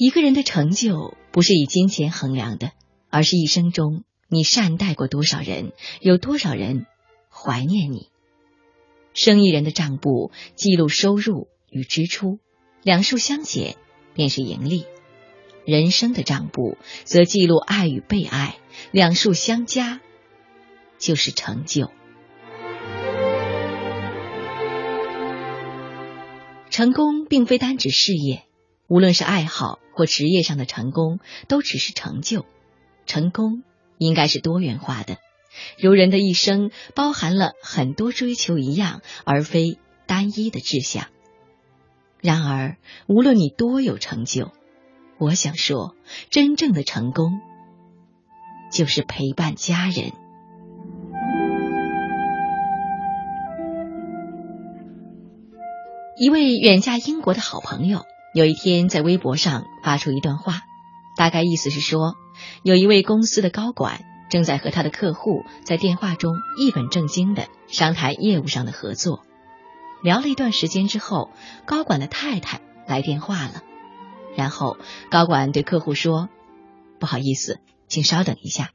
一个人的成就不是以金钱衡量的，而是一生中你善待过多少人，有多少人怀念你。生意人的账簿记录收入与支出，两数相减便是盈利；人生的账簿则记录爱与被爱，两数相加就是成就。成功并非单指事业，无论是爱好或职业上的成功，都只是成就。成功应该是多元化的，如人的一生包含了很多追求一样而非单一的志向。然而，无论你多有成就，我想说，真正的成功就是陪伴家人。一位远嫁英国的好朋友，有一天在微博上发出一段话，大概意思是说，有一位公司的高管正在和他的客户在电话中一本正经的商谈业务上的合作。聊了一段时间之后，高管的太太来电话了，然后高管对客户说：“不好意思，请稍等一下，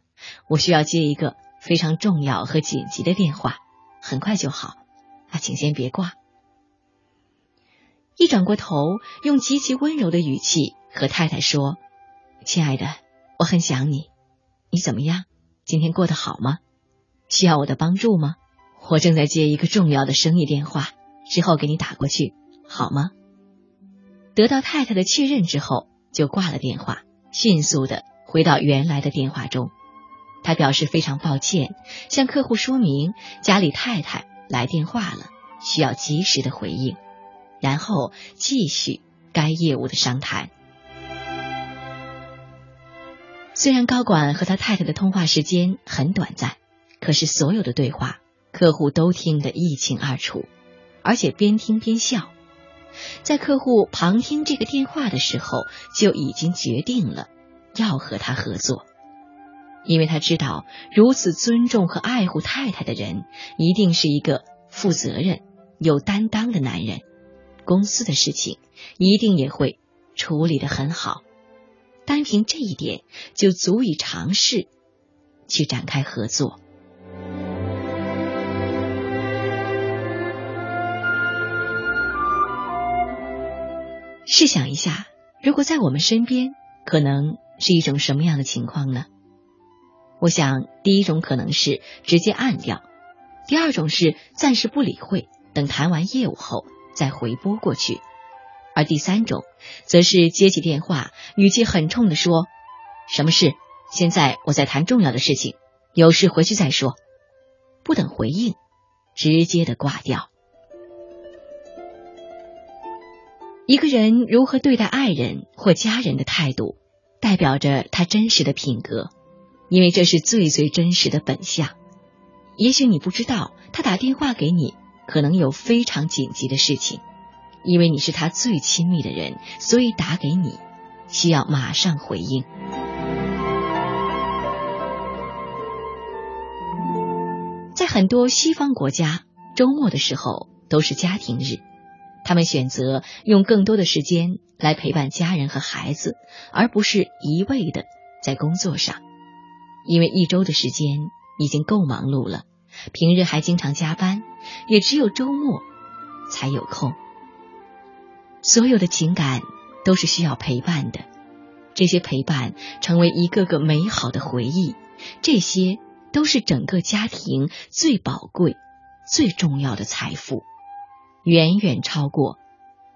我需要接一个非常重要和紧急的电话，很快就好，啊，请先别挂。”一转过头，用极其温柔的语气和太太说：“亲爱的，我很想你，你怎么样？今天过得好吗？需要我的帮助吗？我正在接一个重要的生意电话，之后给你打过去，好吗？”得到太太的确认之后，就挂了电话，迅速的回到原来的电话中。他表示非常抱歉，向客户说明家里太太来电话了，需要及时的回应。然后继续该业务的商谈。虽然高管和他太太的通话时间很短暂，可是所有的对话客户都听得一清二楚，而且边听边笑。在客户旁听这个电话的时候，就已经决定了要和他合作，因为他知道如此尊重和爱护太太的人，一定是一个负责任、有担当的男人。公司的事情一定也会处理的很好，单凭这一点就足以尝试去展开合作。试想一下，如果在我们身边，可能是一种什么样的情况呢？我想，第一种可能是直接按掉，第二种是暂时不理会，等谈完业务后。再回拨过去，而第三种，则是接起电话，语气很冲的说：“什么事？现在我在谈重要的事情，有事回去再说。”不等回应，直接的挂掉。一个人如何对待爱人或家人的态度，代表着他真实的品格，因为这是最最真实的本相。也许你不知道，他打电话给你。可能有非常紧急的事情，因为你是他最亲密的人，所以打给你，需要马上回应。在很多西方国家，周末的时候都是家庭日，他们选择用更多的时间来陪伴家人和孩子，而不是一味的在工作上，因为一周的时间已经够忙碌了。平日还经常加班，也只有周末才有空。所有的情感都是需要陪伴的，这些陪伴成为一个个美好的回忆，这些都是整个家庭最宝贵、最重要的财富，远远超过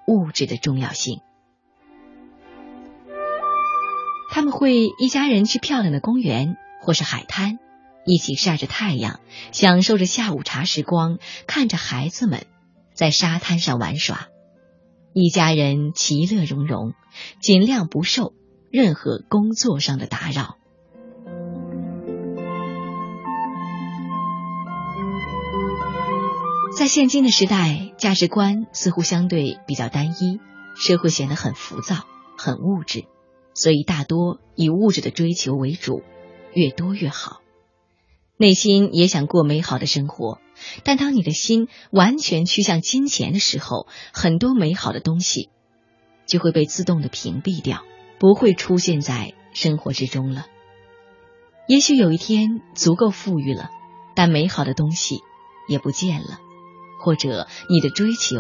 物质的重要性。他们会一家人去漂亮的公园或是海滩。一起晒着太阳，享受着下午茶时光，看着孩子们在沙滩上玩耍，一家人其乐融融，尽量不受任何工作上的打扰。在现今的时代，价值观似乎相对比较单一，社会显得很浮躁、很物质，所以大多以物质的追求为主，越多越好。内心也想过美好的生活，但当你的心完全趋向金钱的时候，很多美好的东西就会被自动的屏蔽掉，不会出现在生活之中了。也许有一天足够富裕了，但美好的东西也不见了，或者你的追求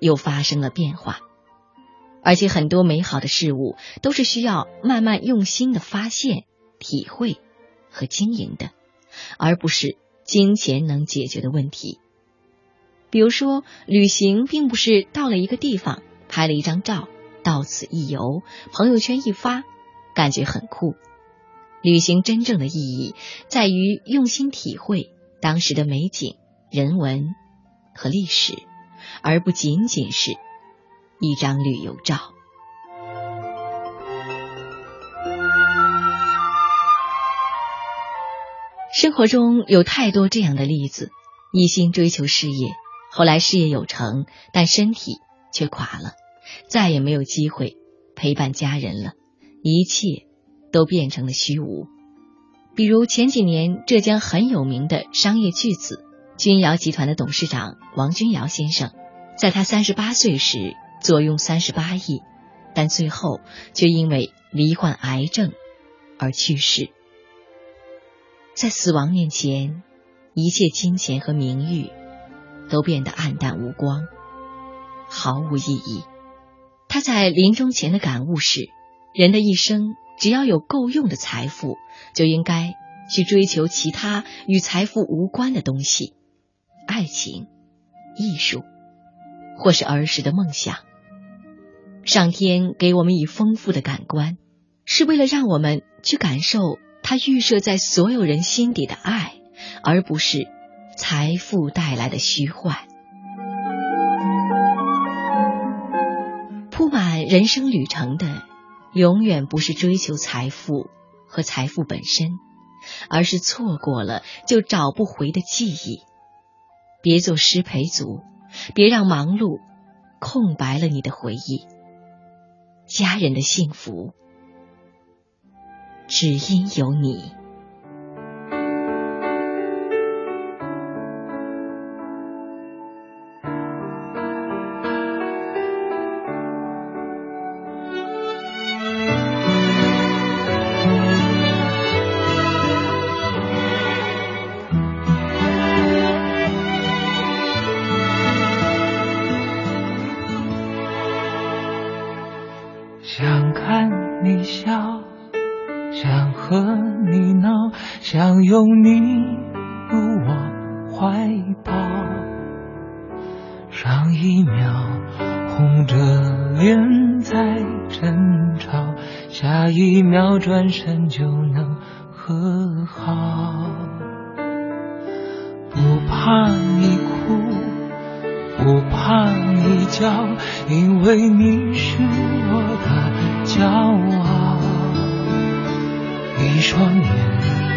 又发生了变化。而且很多美好的事物都是需要慢慢用心的发现、体会和经营的，而不是金钱能解决的问题。比如说，旅行并不是到了一个地方拍了一张照，到此一游，朋友圈一发，感觉很酷。旅行真正的意义在于用心体会当时的美景、人文和历史，而不仅仅是一张旅游照。生活中有太多这样的例子：一心追求事业。后来事业有成，但身体却垮了，再也没有机会陪伴家人了，一切都变成了虚无。比如前几年浙江很有名的商业巨子君瑶集团的董事长王君瑶先生，在他三十八岁时坐拥三十八亿，但最后却因为罹患癌症而去世。在死亡面前，一切金钱和名誉。都变得暗淡无光，毫无意义。他在临终前的感悟是：人的一生，只要有够用的财富，就应该去追求其他与财富无关的东西，爱情、艺术，或是儿时的梦想。上天给我们以丰富的感官，是为了让我们去感受他预设在所有人心底的爱，而不是。财富带来的虚幻，铺满人生旅程的，永远不是追求财富和财富本身，而是错过了就找不回的记忆。别做失陪族，别让忙碌空白了你的回忆。家人的幸福，只因有你。怀抱上一秒红着脸在争吵下一秒转身就能和好。不怕你哭不怕你叫因为你是我的骄傲。一双眼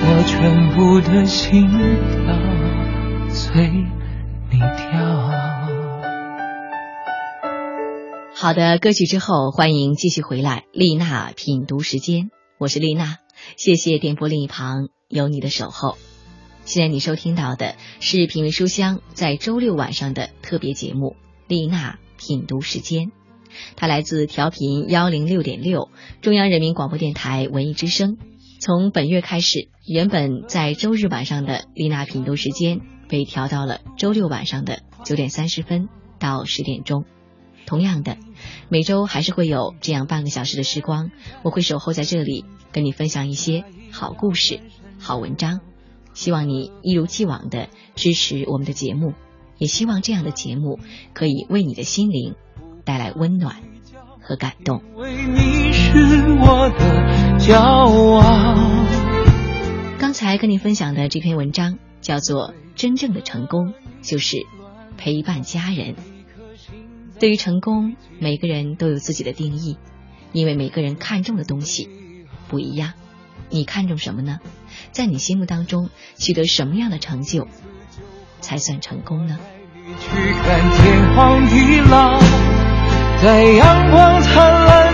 我全部的心跳随你跳。好的歌曲之后，欢迎继续回来。丽娜品读时间，我是丽娜，谢谢电波另一旁有你的守候。现在你收听到的是品味书香在周六晚上的特别节目《丽娜品读时间》，它来自调频幺零六点六中央人民广播电台文艺之声。从本月开始，原本在周日晚上的丽娜品读时间被调到了周六晚上的九点三十分到十点钟。同样的，每周还是会有这样半个小时的时光，我会守候在这里，跟你分享一些好故事、好文章。希望你一如既往的支持我们的节目，也希望这样的节目可以为你的心灵带来温暖和感动。刚才跟你分享的这篇文章叫做《真正的成功就是陪伴家人》。对于成功，每个人都有自己的定义，因为每个人看重的东西不一样。你看重什么呢？在你心目当中，取得什么样的成就才算成功呢？去看天荒地老，在阳光灿烂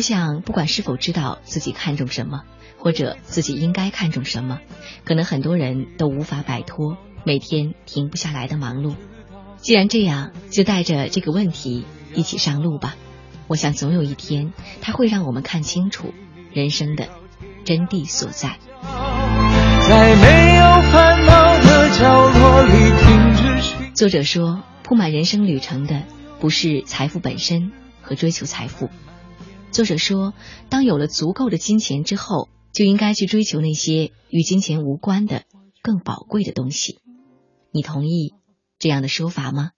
我想，不管是否知道自己看重什么，或者自己应该看重什么，可能很多人都无法摆脱每天停不下来的忙碌。既然这样，就带着这个问题一起上路吧。我想总有一天，它会让我们看清楚人生的真谛所在。在没有烦恼的角落里停止。作者说，铺满人生旅程的不是财富本身和追求财富。作者说，当有了足够的金钱之后，就应该去追求那些与金钱无关的更宝贵的东西。你同意？这样的说法吗？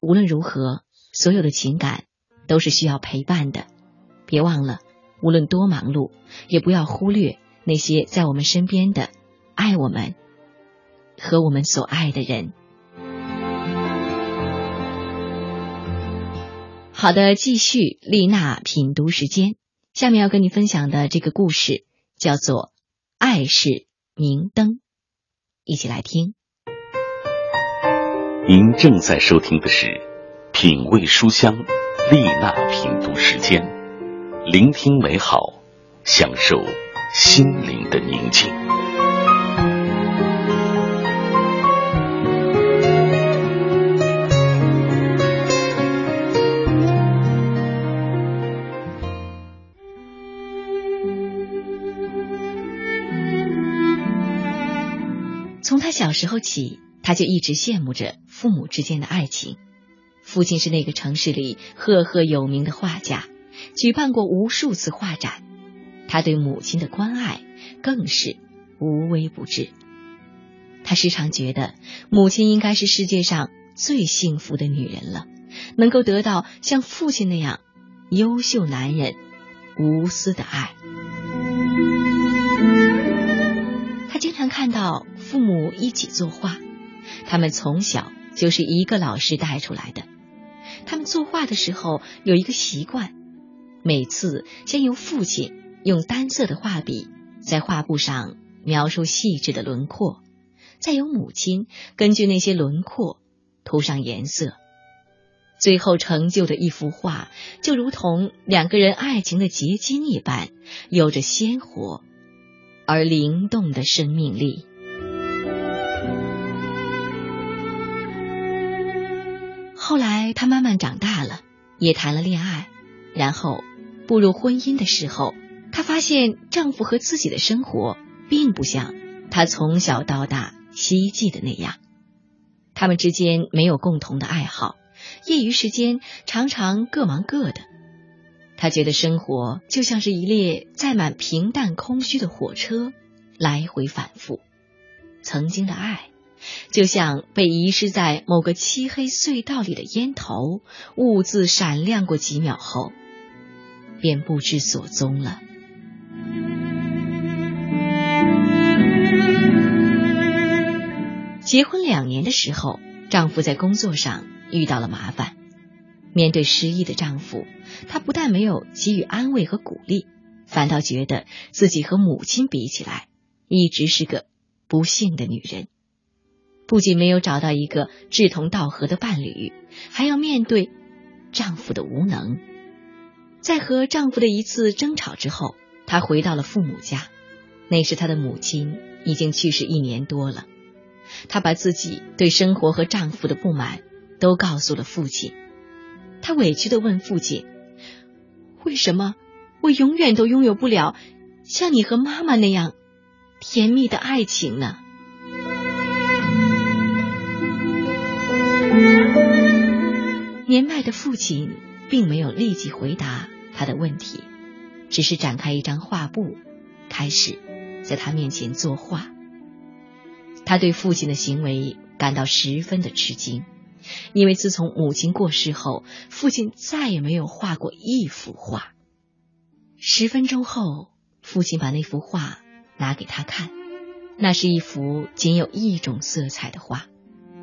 无论如何，所有的情感都是需要陪伴的。别忘了，无论多忙碌，也不要忽略那些在我们身边的爱我们和我们所爱的人。好的，继续丽娜品读时间。下面要跟你分享的这个故事叫做《爱是明灯》，一起来听。您正在收听的是《品味书香》丽娜品读时间，聆听美好，享受心灵的宁静。小时候起。他就一直羡慕着父母之间的爱情。父亲是那个城市里赫赫有名的画家，举办过无数次画展。他对母亲的关爱更是无微不至。他时常觉得母亲应该是世界上最幸福的女人了，能够得到像父亲那样优秀男人无私的爱。到父母一起作画。他们从小就是一个老师带出来的。他们作画的时候有一个习惯，每次先由父亲用单色的画笔在画布上描述细致的轮廓，再由母亲根据那些轮廓涂上颜色，最后成就的一幅画就如同两个人爱情的结晶一般，有着鲜活而灵动的生命力。后来，她慢慢长大了，也谈了恋爱，然后步入婚姻的时候，她发现丈夫和自己的生活并不像她从小到大希冀的那样。他们之间没有共同的爱好，业余时间常常各忙各的。她觉得生活就像是一列载满平淡空虚的火车，来回反复。曾经的爱。就像被遗失在某个漆黑隧道里的烟头，兀自闪亮过几秒后，便不知所踪了。结婚两年的时候，丈夫在工作上遇到了麻烦。面对失意的丈夫，她不但没有给予安慰和鼓励，反倒觉得自己和母亲比起来，一直是个不幸的女人。不仅没有找到一个志同道合的伴侣，还要面对丈夫的无能。在和丈夫的一次争吵之后，她回到了父母家。那时她的母亲已经去世一年多了。她把自己对生活和丈夫的不满都告诉了父亲。她委屈的问父亲：“为什么我永远都拥有不了像你和妈妈那样甜蜜的爱情呢？”年迈的父亲并没有立即回答他的问题，只是展开一张画布，开始在他面前作画。他对父亲的行为感到十分的吃惊，因为自从母亲过世后，父亲再也没有画过一幅画。十分钟后，父亲把那幅画拿给他看，那是一幅仅有一种色彩的画，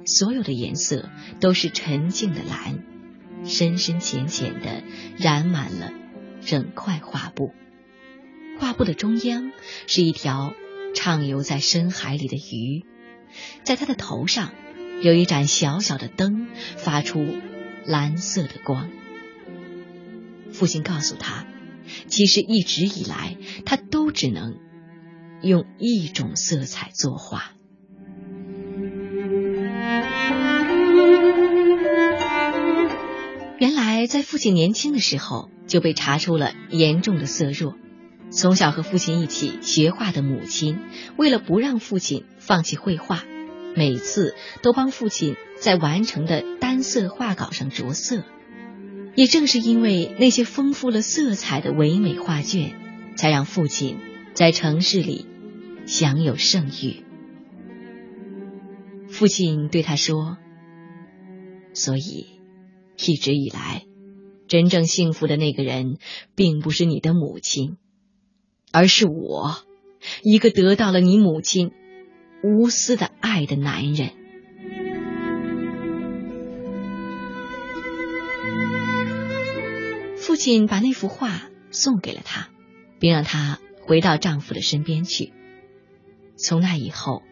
所有的颜色都是沉静的蓝，深深浅浅的染满了整块画布。画布的中央是一条畅游在深海里的鱼。在他的头上有一盏小小的灯，发出蓝色的光。父亲告诉他，其实一直以来他都只能用一种色彩作画。在父亲年轻的时候就被查出了严重的色弱。从小和父亲一起学画的母亲，为了不让父亲放弃绘画，每次都帮父亲在完成的单色画稿上着色。也正是因为那些丰富了色彩的唯美画卷，才让父亲在城市里享有盛誉。父亲对他说：“所以，一直以来，真正幸福的那个人，并不是你的母亲。”而是我，一个得到了你母亲无私的爱的男人。父亲把那幅画送给了他，并让他回到丈夫的身边去。从那以后，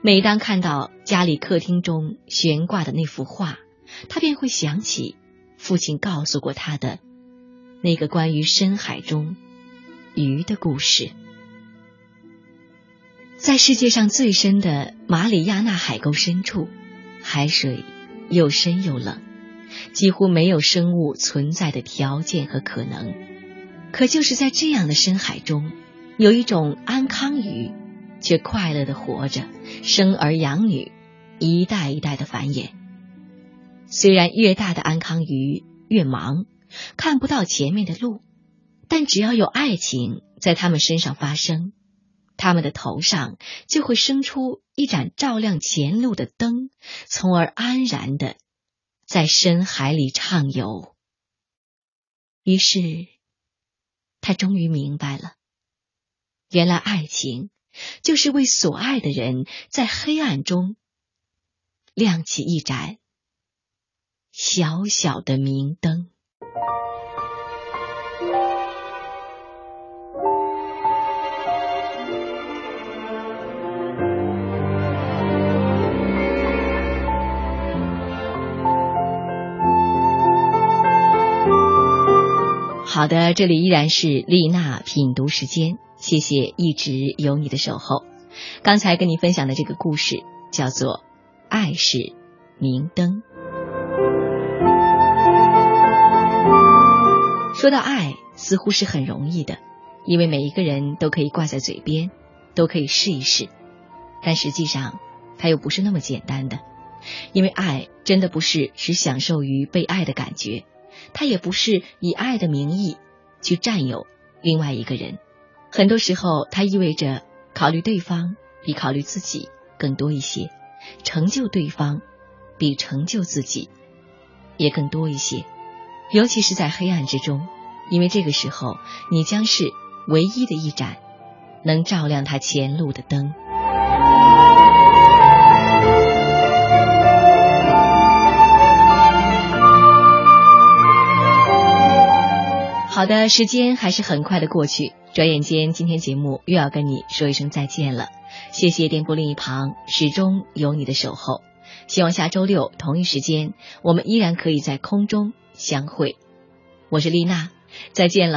每当看到家里客厅中悬挂的那幅画，他便会想起父亲告诉过他的那个关于深海中。鱼的故事，在世界上最深的马里亚纳海沟深处，海水又深又冷，几乎没有生物存在的条件和可能。可就是在这样的深海中，有一种安康鱼，却快乐的活着，生儿养女，一代一代的繁衍。虽然越大的安康鱼越忙，看不到前面的路。但只要有爱情在他们身上发生，他们的头上就会生出一盏照亮前路的灯，从而安然的在深海里畅游。于是，他终于明白了，原来爱情就是为所爱的人在黑暗中亮起一盏小小的明灯。好的，这里依然是丽娜品读时间，谢谢一直有你的守候。刚才跟你分享的这个故事叫做《爱是明灯》。说到爱，似乎是很容易的，因为每一个人都可以挂在嘴边，都可以试一试。但实际上，它又不是那么简单的，因为爱真的不是只享受于被爱的感觉。他也不是以爱的名义去占有另外一个人，很多时候，它意味着考虑对方比考虑自己更多一些，成就对方比成就自己也更多一些。尤其是在黑暗之中，因为这个时候，你将是唯一的一盏能照亮他前路的灯。好的，时间还是很快的过去，转眼间今天节目又要跟你说一声再见了。谢谢电波另一旁始终有你的守候，希望下周六同一时间我们依然可以在空中相会。我是丽娜，再见了。